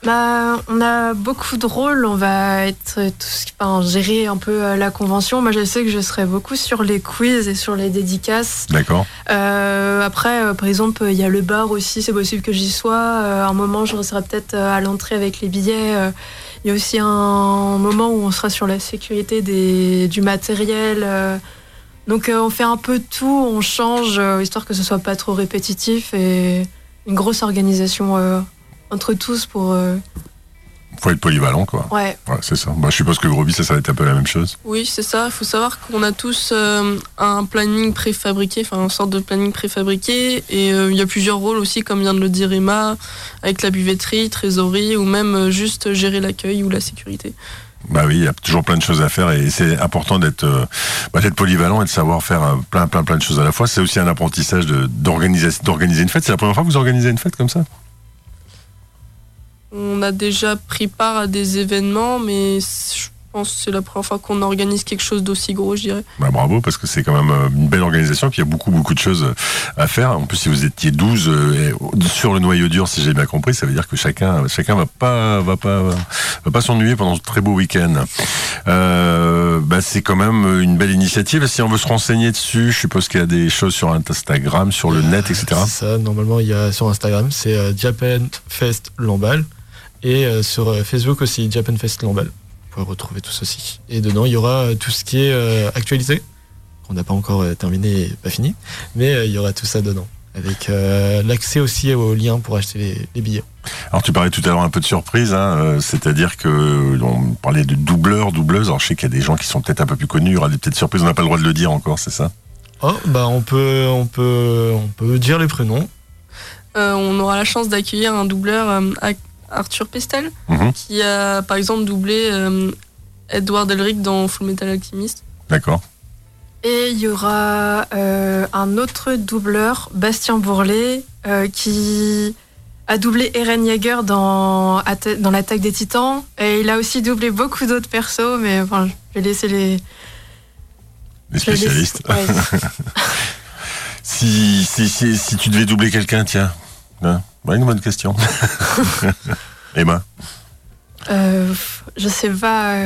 Bah, on a beaucoup de rôles. On va être tous, enfin, gérer un peu euh, la convention. Moi, je sais que je serai beaucoup sur les quiz et sur les dédicaces. D'accord. Euh, après, euh, par exemple, il y a le bar aussi. C'est possible que j'y sois. Un moment, je serai peut-être à l'entrée avec les billets. Il y a aussi un moment où on sera sur la sécurité des, du matériel. donc, euh, on fait un peu tout. On change, euh, histoire que ce soit pas trop répétitif et une grosse organisation euh, entre tous pour. euh, Faut être polyvalent quoi. ouais. Ouais, c'est ça. Bah, je suppose que Groby ça, ça va être un peu la même chose. Oui, c'est ça. Il faut savoir qu'on a tous euh, un planning préfabriqué, enfin une sorte de planning préfabriqué. Et euh, il y a plusieurs rôles aussi, comme vient de le dire Emma, avec la buvetterie, trésorerie ou même euh, juste gérer l'accueil ou la sécurité. Bah oui, il y a toujours plein de choses à faire et c'est important d'être bah, polyvalent et de savoir faire plein plein plein de choses à la fois. C'est aussi un apprentissage d'organiser une fête. C'est la première fois que vous organisez une fête comme ça? On a déjà pris part à des événements, mais je pense que c'est la première fois qu'on organise quelque chose d'aussi gros, je dirais. Bah bravo parce que c'est quand même euh, une belle organisation puis il y a beaucoup beaucoup de choses euh, à faire. En plus si vous étiez 12 euh, sur le noyau dur si j'ai bien compris, ça veut dire que chacun chacun va pas va pas va pas s'ennuyer pendant ce très beau week-end. Euh, bah c'est quand même une belle initiative. Si on veut se renseigner dessus, je suppose qu'il y a des choses sur Instagram, sur le net, etc. C'est ça, normalement, il y a sur Instagram, c'est Japan Fest Lamballe. Et euh, sur euh, Facebook aussi, Japan Fest Lamballe. Vous pouvez retrouver tout ceci. Et dedans, il y aura euh, tout ce qui est euh, actualité, qu'on n'a pas encore euh, terminé et pas fini. Mais euh, il y aura tout ça dedans. Avec euh, l'accès aussi aux liens pour acheter les, les billets. Alors tu parlais tout à l'heure un peu de surprise, hein, euh, c'est-à-dire que on parlait de doubleurs, doubleuses. Alors je sais qu'il y a des gens qui sont peut-être un peu plus connus, il y aura des petites surprises, on n'a pas le droit de le dire encore, c'est ça? Oh, bah on peut, on peut, on peut dire les prénoms. Euh, on aura la chance d'accueillir un doubleur, euh, Arthur Pestel, Mhm. qui a par exemple doublé euh, Edward Elric dans Full Metal Alchemist. D'accord. Et il y aura euh, un autre doubleur, Bastien Bourlet, euh, qui a doublé Eren Yeager dans, Atta- dans l'attaque des titans. Et il a aussi doublé beaucoup d'autres persos, mais enfin, je vais laisser les. Les spécialistes. ouais. Si, si, si, si tu devais doubler quelqu'un, tiens. Hein? Ouais, une bonne question. Emma, Euh, je sais pas.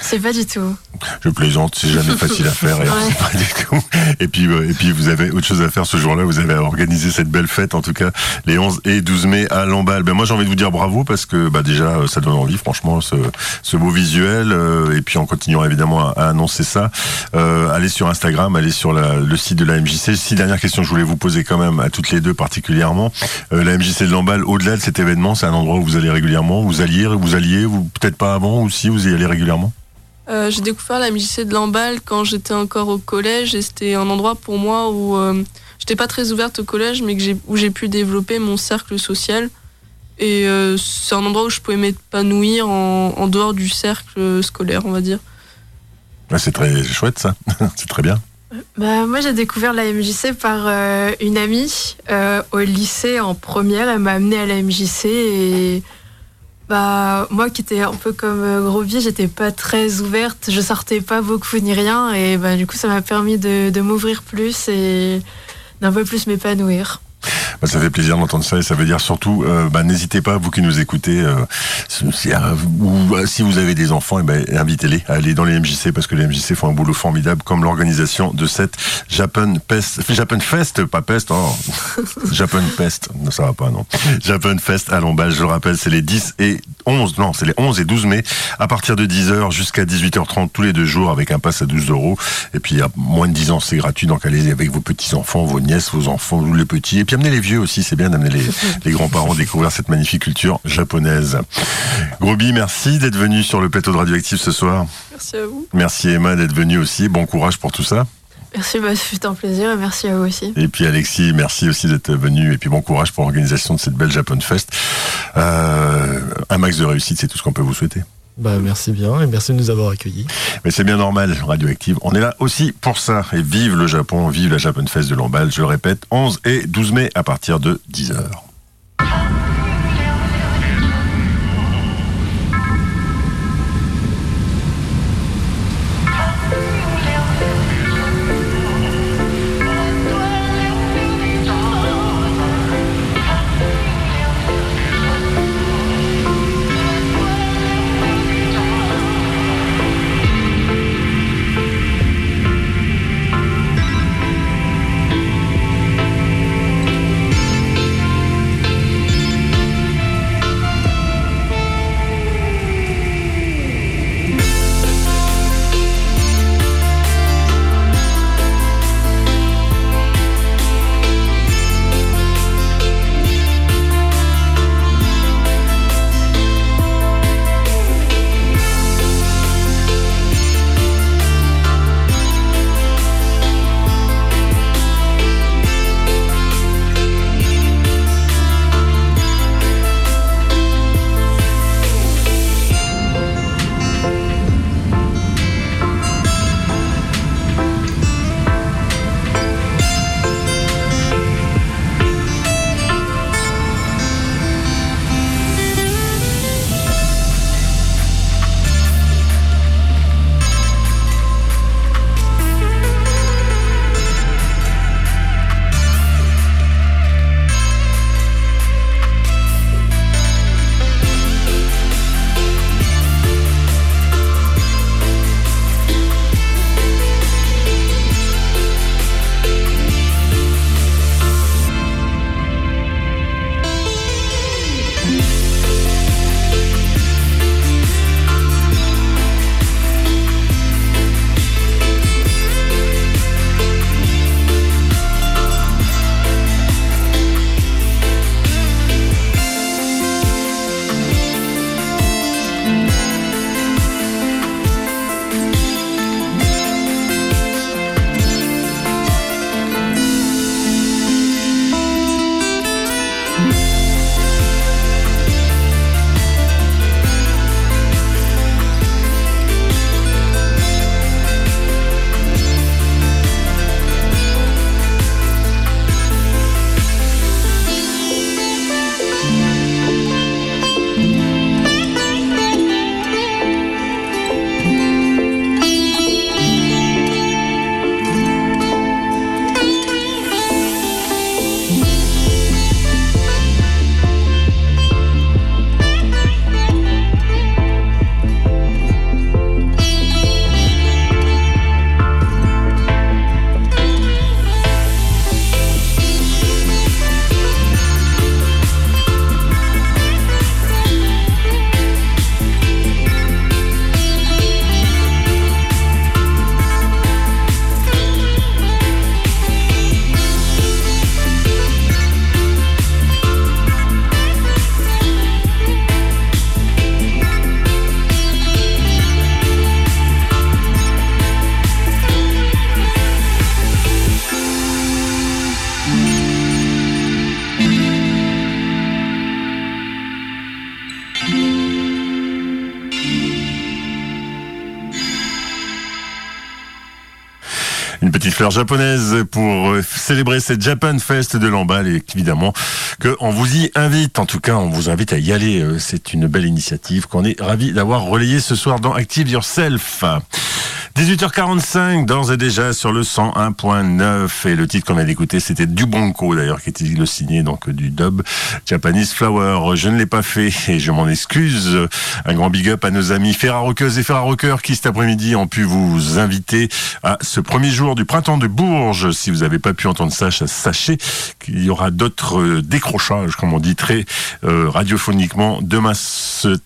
Sais pas du tout. je plaisante, c'est jamais facile à faire et on Ouais. sait pas du tout. Et puis, euh, et puis vous avez autre chose à faire ce jour-là, vous avez organisé cette belle fête, en tout cas, les 11 et 12 mai à Lamballe. Ben moi j'ai envie de vous dire bravo parce que bah, déjà euh, ça donne envie, franchement, ce, ce beau visuel. euh, et puis en continuant évidemment à, à annoncer ça, euh, allez sur Instagram, allez sur la- le site de la MJC. Si dernière question que je voulais vous poser quand même à toutes les deux particulièrement, euh, la MJC de Lamballe, au-delà de cet événement, c'est un endroit où vous allez régulièrement, vous alliez, vous alliez, ou peut-être pas avant, ou si vous y allez régulièrement? Euh, j'ai découvert la MJC de Lamballe quand j'étais encore au collège et c'était un endroit pour moi où euh, j'étais pas très ouverte au collège mais que j'ai, où j'ai pu développer mon cercle social. Et euh, c'est un endroit où je pouvais m'épanouir en, en dehors du cercle scolaire, on va dire. C'est très chouette ça, c'est très bien. Bah, moi, j'ai découvert la MJC par euh, une amie euh, au lycée en première. Elle m'a amenée à la MJC et bah, moi qui étais un peu comme euh, Grovier, j'étais pas très ouverte, je sortais pas beaucoup ni rien et bah, du coup, ça m'a permis de m'ouvrir plus et d'un peu plus m'épanouir. Bah, ça fait plaisir d'entendre ça et ça veut dire surtout, euh, bah, n'hésitez pas, vous qui nous écoutez, euh, si, euh, ou, euh, si vous avez des enfants, eh ben, invitez-les à aller dans les MJC parce que les MJC font un boulot formidable comme l'organisation de cette Japan Pest, Japan Fest, pas Pest, oh, Japan Pest, non, ça va pas, non. Japan Fest à Lamballe, je le rappelle, c'est les 10 et 11, non, c'est les 11 et 12 mai, à partir de 10h jusqu'à 18h30 tous les deux jours avec un pass à 12 euros. Et puis, à moins de 10 ans, c'est gratuit, donc allez avec vos petits-enfants, vos nièces, vos enfants, ou les petits. Et puis, amenez les vieux aussi, c'est bien d'amener les, les grands-parents découvrir cette magnifique culture japonaise. Groby, merci d'être venu sur le plateau de Radioactive ce soir. Merci à vous. Merci Emma d'être venue aussi. Bon courage pour tout ça. Merci, bah, fut un plaisir et merci à vous aussi. Et puis Alexis, merci aussi d'être venu. Et puis bon courage pour l'organisation de cette belle Japan Fest. Euh, un max de réussite, c'est tout ce qu'on peut vous souhaiter. Bah merci bien et merci de nous avoir accueillis. Mais c'est bien normal, Radioactive. On est là aussi pour ça. Et vive le Japon, vive la Japan Fest de Lamballe. Je répète, 11 et 12 mai à partir de 10h. Une petite fleur japonaise pour euh, célébrer cette Japan Fest de l'emballe et évidemment qu'on vous y invite. En tout cas, on vous invite à y aller. Euh, c'est une belle initiative qu'on est ravi d'avoir relayée ce soir dans Active Yourself. 18h45, d'ores et déjà sur le 101.9. Et le titre qu'on vient d'écouter, c'était Dubonko, d'ailleurs, qui était le signé donc du dub Japanese Flower. Je ne l'ai pas fait et je m'en excuse. Un grand big up à nos amis Ferraroqueuses et Ferraroqueurs qui cet après-midi ont pu vous inviter à ce premier jour du printemps de Bourges. Si vous n'avez pas pu entendre ça, sachez qu'il y aura d'autres euh, décrochages, comme on dit très euh, radiophoniquement, demain,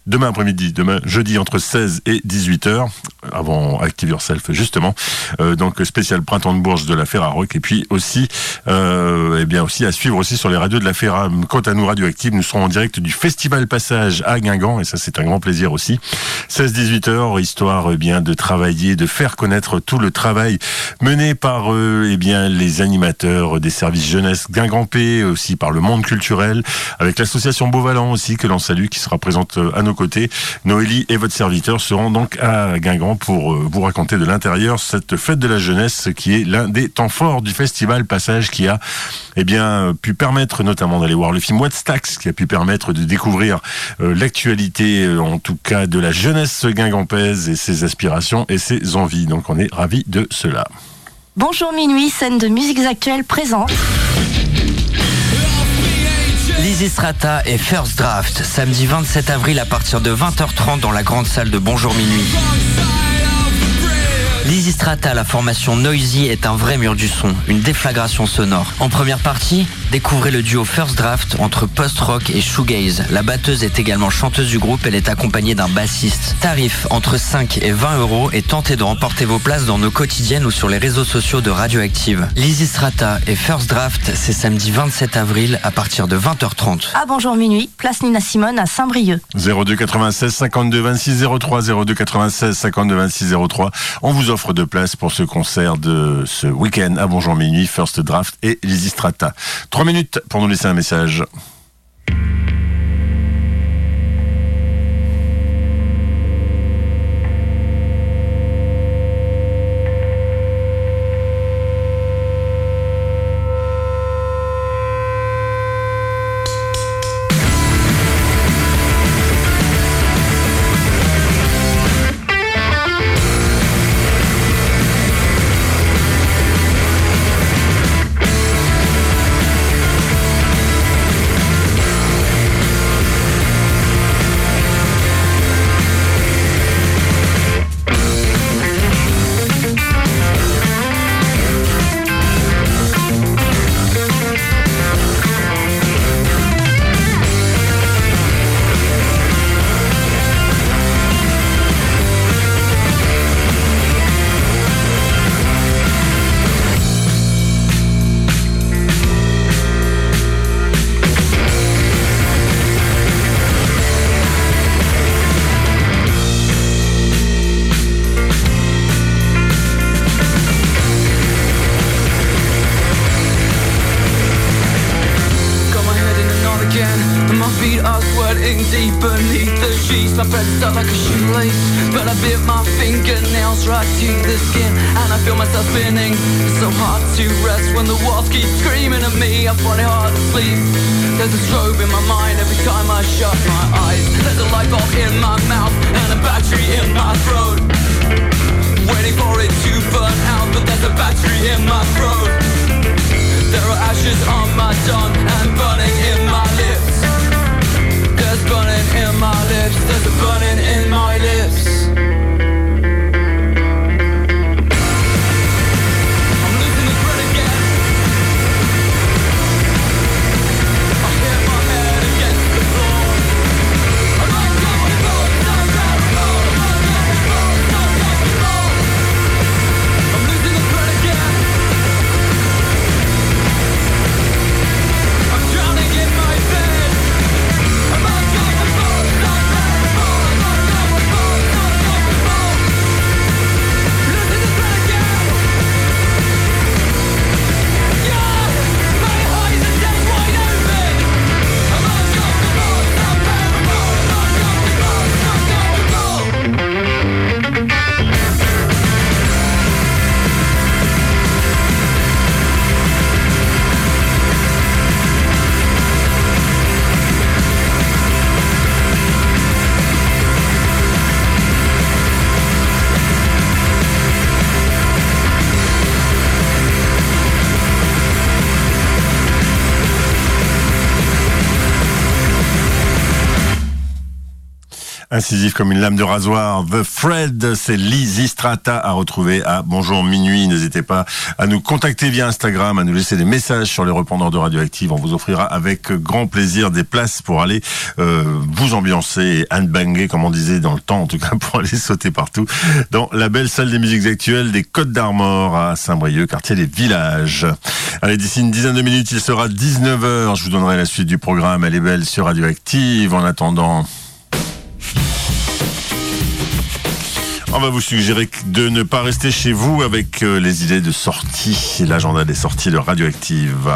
demain après-midi, demain jeudi entre 16 et 18h, avant Active Yourself justement. Euh, donc spécial printemps de Bourges de la Ferrarock et puis aussi, euh, eh bien aussi à suivre aussi sur les radios de la Ferra. Quant à nous Radioactive, nous serons en direct du Festival Passage à Guingamp et ça c'est un grand plaisir aussi. 16-18 heures, histoire eh bien de travailler, de faire connaître tout le travail mené par eux, eh bien les animateurs des services jeunesse guingampais, aussi par le monde culturel, avec l'association Beauvalan aussi que l'on salue, qui sera présente à nos côtés. Noélie et votre serviteur seront donc à Guingamp pour euh, vous raconter de l'intérieur cette fête de la jeunesse qui est l'un des temps forts du festival Passage qui a eh bien pu permettre notamment d'aller voir le film What's Tax qui a pu permettre de découvrir euh, l'actualité euh, en tout cas de la jeunesse guingampaise et ses aspirations et ses envies. Donc on est ravis de cela. Bonjour minuit, scène de musiques actuelles présente. Lizzy Strata et First Draft, samedi 27 avril à partir de 20h30 dans la grande salle de Bonjour Minuit. Lizzy Strata, la formation Noisy, est un vrai mur du son, une déflagration sonore. En première partie, découvrez le duo First Draft entre post-rock et shoegaze. La batteuse est également chanteuse du groupe, elle est accompagnée d'un bassiste. Tarif entre 5 et 20 euros et tentez de remporter vos places dans nos quotidiennes ou sur les réseaux sociaux de Radioactive. Lizzy Strata et First Draft, c'est samedi 27 avril à partir de 20h30. Ah bonjour minuit, place Nina Simone à Saint-Brieuc. 02 96 52 26 03 02 96 52 26 03. On vous offre de place pour ce concert de ce week-end à Bonjour Minuit, First Draft et Lizzy Strata. Trois minutes pour nous laisser un message. Incisif comme une lame de rasoir. The Fred, c'est Lizzy Strata à retrouver à Bonjour Minuit. N'hésitez pas à nous contacter via Instagram, à nous laisser des messages sur les répondeurs de Radioactive. On vous offrira avec grand plaisir des places pour aller euh, vous ambiancer et handbanger, comme on disait dans le temps, en tout cas pour aller sauter partout, dans la belle salle des musiques actuelles des Côtes d'Armor à Saint-Brieuc, quartier des Villages. Allez, d'ici une dizaine de minutes, il sera 19h. Je vous donnerai la suite du programme. Elle est belle sur Radioactive. En attendant... On va vous suggérer de ne pas rester chez vous avec euh, les idées de sortie, l'agenda des sorties de Radioactive.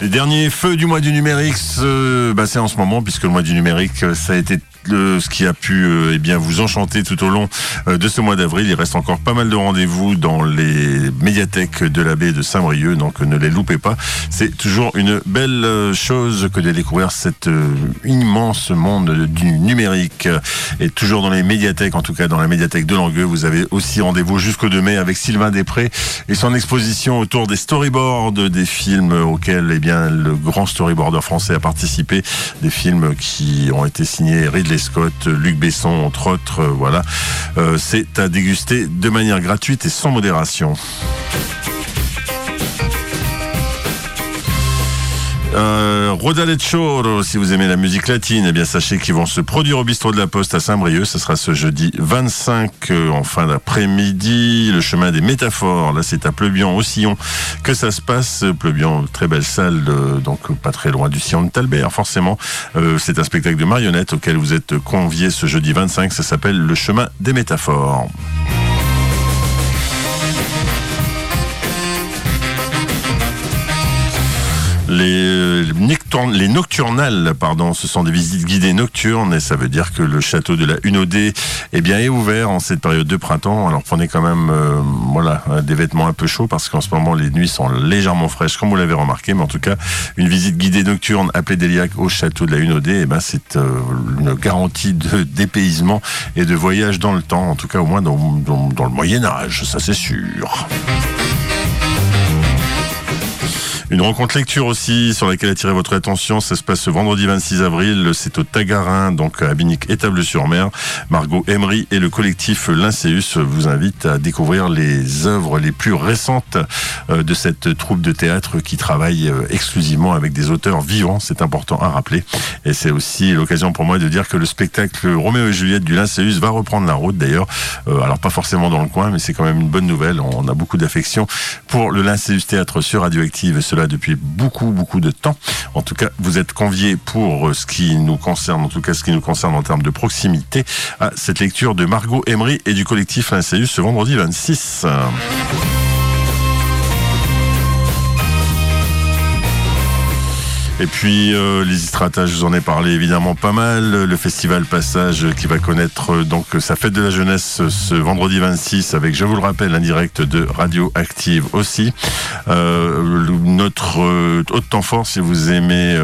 Les derniers feux du mois du numérique, bah, c'est en ce moment, puisque le mois du numérique, ça a été ce qui a pu euh, eh bien vous enchanter tout au long euh, de ce mois d'avril. Il reste encore pas mal de rendez-vous dans les médiathèques de la baie de Saint-Brieuc, donc ne les loupez pas. C'est toujours une belle euh, chose que de découvrir cet immense monde du numérique. Et toujours dans les médiathèques, en tout cas dans la médiathèque de Langueux, vous avez aussi rendez-vous jusqu'au 2 mai avec Sylvain Després et son exposition autour des storyboards des films auxquels eh bien le grand storyboarder français a participé, des films qui ont été signés Ridley Scott, Luc Besson, entre autres. Euh, voilà, euh, c'est à déguster de manière gratuite et sans modération. Euh, si vous aimez la musique latine, eh bien sachez qu'ils vont se produire au bistrot de la Poste à Saint-Brieuc. Ce sera ce jeudi 25 euh, en fin d'après-midi. Le chemin des métaphores, là c'est à Pleubian au Sillon que ça se passe. Pleubian, très belle salle, donc pas très loin du Sillon de Talbert forcément. Euh, c'est un spectacle de marionnettes auquel vous êtes conviés ce jeudi 25. Ça s'appelle Le chemin des métaphores. Les, les nocturnales, pardon, ce sont des visites guidées nocturnes et ça veut dire que le château de la Hunaudet eh bien, est ouvert en cette période de printemps. Alors prenez quand même euh, voilà, des vêtements un peu chauds parce qu'en ce moment les nuits sont légèrement fraîches comme vous l'avez remarqué. Mais en tout cas, une visite guidée nocturne à Pédéliac au château de la Hunaudet, eh ben, c'est euh, une garantie de dépaysement et de voyage dans le temps, en tout cas au moins dans le Moyen Âge, ça c'est sûr. Une rencontre lecture aussi sur laquelle attirer votre attention. Ça se passe ce vendredi 26 avril. C'est au Tagarin, donc à Binic Étable-sur-Mer. Margot Emery et le collectif Lincéus vous invitent à découvrir les œuvres les plus récentes euh, de cette troupe de théâtre qui travaille euh, exclusivement avec des auteurs vivants. C'est important à rappeler. Et c'est aussi l'occasion pour moi de dire que le spectacle Roméo et Juliette du Lincéus va reprendre la route d'ailleurs. Euh, alors pas forcément dans le coin, mais c'est quand même une bonne nouvelle. On a beaucoup d'affection pour le Lincéus Théâtre sur Radioactive depuis beaucoup, beaucoup de temps. En tout cas, vous êtes conviés pour ce qui nous concerne, en tout cas ce qui nous concerne en termes de proximité, à cette lecture de Margot Emery et du collectif Lincéus ce vendredi 26. Et puis euh, les Istrata, je vous en ai parlé évidemment pas mal. Le festival Passage qui va connaître euh, donc sa fête de la jeunesse ce vendredi 26 avec, je vous le rappelle, un direct de Radio Active aussi. Euh, notre euh, haute temps fort, si vous aimez,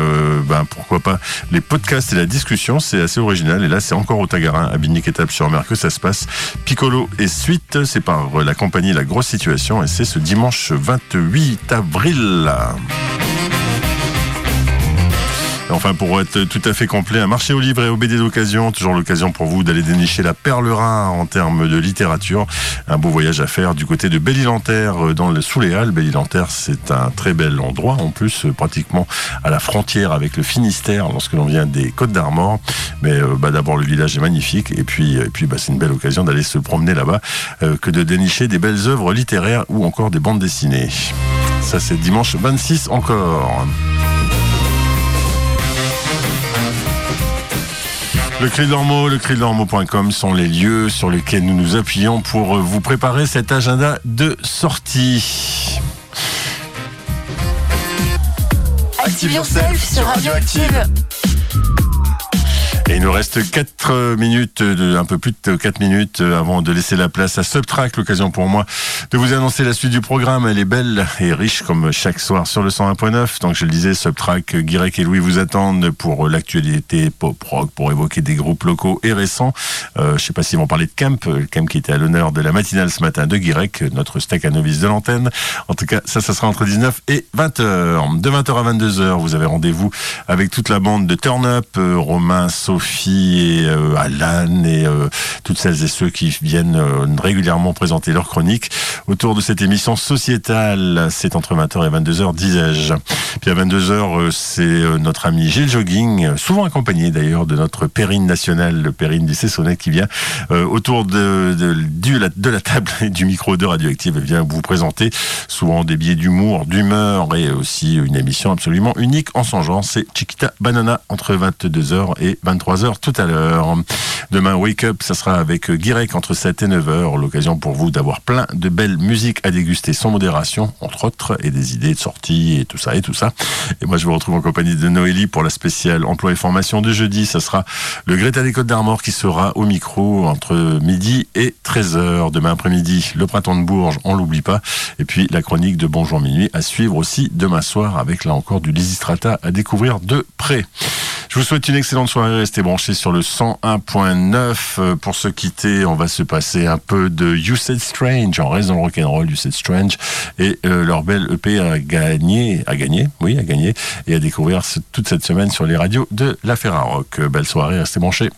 ben pourquoi pas les podcasts et la discussion, c'est assez original. Et là, c'est encore au Tagarin, à Binic Étape sur Mer que ça se passe. Piccolo et suite, c'est par la compagnie La Grosse Situation et c'est ce dimanche 28 avril. Enfin, pour être tout à fait complet, un marché au livre et au BD d'occasion, toujours l'occasion pour vous d'aller dénicher la perle rare en termes de littérature. Un beau voyage à faire du côté de belle euh, dans le sous les Halles. belle c'est un très bel endroit, en plus euh, pratiquement à la frontière avec le Finistère lorsque l'on vient des Côtes d'Armor. Mais euh, bah, d'abord, le village est magnifique et puis, et puis bah, c'est une belle occasion d'aller se promener là-bas que de dénicher des belles œuvres littéraires ou encore des bandes dessinées. Ça, c'est dimanche 26 encore. Le cri de l'ormeau, le cri sont les lieux sur lesquels nous nous appuyons pour vous préparer cet agenda de sortie. Active yourself sur Radioactive. Il nous reste 4 minutes, un peu plus de 4 minutes avant de laisser la place à Subtrack. L'occasion pour moi de vous annoncer la suite du programme. Elle est belle et riche comme chaque soir sur le 101.9. Donc je le disais, Subtrack, Guirec et Louis vous attendent pour l'actualité pop rock, pour évoquer des groupes locaux et récents. Euh, je sais pas s'ils vont parler de Camp, Camp qui était à l'honneur de la matinale ce matin de Guirec, notre stack à novice de l'antenne. En tout cas, ça, ça sera entre 19 et 20h. De 20h à 22h, vous avez rendez-vous avec toute la bande de Turn Up, euh, Romain, Sophie, Sophie et Alan et toutes celles et ceux qui viennent régulièrement présenter leurs chroniques autour de cette émission sociétale. C'est entre 20h et 22h, disais-je. Puis à 22h, c'est notre ami Gilles Jogging, souvent accompagné d'ailleurs de notre périne nationale, le périne du Cessonnet, qui vient autour de, la table et du micro de Radioactive, vient vous présenter souvent des billets d'humour, d'humeur et aussi une émission absolument unique en son genre. C'est Chiquita Banana entre 22h et 23h tout à l'heure. Demain, Wake Up, ça sera avec Guirec entre 7 et 9h. L'occasion pour vous d'avoir plein de belles musiques à déguster sans modération, entre autres, et des idées de sortie et tout ça et tout ça. Et moi, je vous retrouve en compagnie de Noélie pour la spéciale emploi et formation de jeudi. Ça sera le Greta des Côtes d'Armor qui sera au micro entre midi et 13h. Demain après-midi, le printemps de Bourges, on l'oublie pas. Et puis la chronique de Bonjour Minuit à suivre aussi demain soir avec là encore du Lysistrata à découvrir de près. Je vous souhaite une excellente soirée. Restez branchés sur le 101.9. Euh, pour se quitter, on va se passer un peu de You Said Strange. En reste dans rock'n'roll, You Said Strange. Et euh, leur belle EP a gagné, a gagné, oui, a gagné. Et à découvrir toute cette semaine sur les radios de la Ferrarock. Belle soirée, restez branchés.